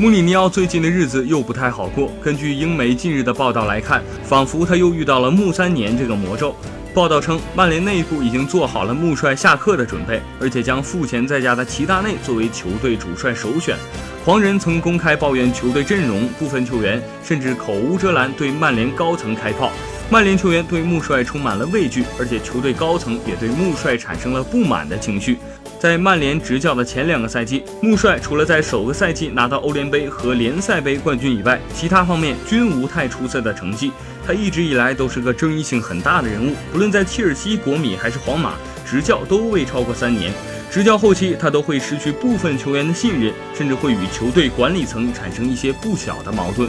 穆里尼奥最近的日子又不太好过。根据英媒近日的报道来看，仿佛他又遇到了穆三年这个魔咒。报道称，曼联内部已经做好了穆帅下课的准备，而且将赋闲在家的齐达内作为球队主帅首选。黄人曾公开抱怨球队阵容，部分球员甚至口无遮拦对曼联高层开炮。曼联球员对穆帅充满了畏惧，而且球队高层也对穆帅产生了不满的情绪。在曼联执教的前两个赛季，穆帅除了在首个赛季拿到欧联杯和联赛杯冠军以外，其他方面均无太出色的成绩。他一直以来都是个争议性很大的人物，不论在切尔西、国米还是皇马，执教都未超过三年。执教后期，他都会失去部分球员的信任，甚至会与球队管理层产生一些不小的矛盾。